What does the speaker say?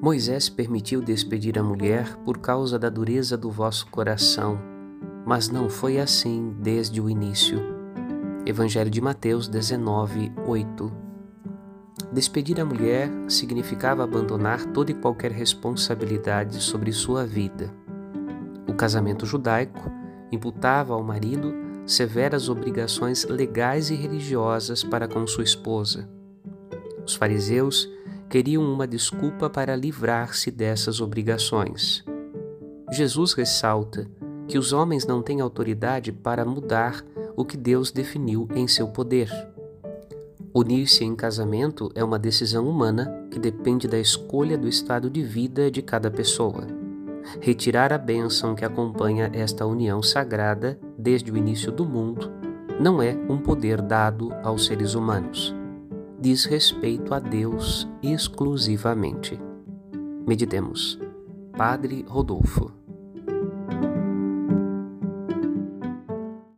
Moisés permitiu despedir a mulher por causa da dureza do vosso coração, mas não foi assim desde o início. Evangelho de Mateus 19, 8. Despedir a mulher significava abandonar toda e qualquer responsabilidade sobre sua vida. O casamento judaico imputava ao marido severas obrigações legais e religiosas para com sua esposa. Os fariseus queriam uma desculpa para livrar-se dessas obrigações. Jesus ressalta que os homens não têm autoridade para mudar o que Deus definiu em seu poder. Unir-se em casamento é uma decisão humana que depende da escolha do estado de vida de cada pessoa. Retirar a bênção que acompanha esta união sagrada desde o início do mundo não é um poder dado aos seres humanos diz respeito a Deus exclusivamente. Meditemos. Padre Rodolfo.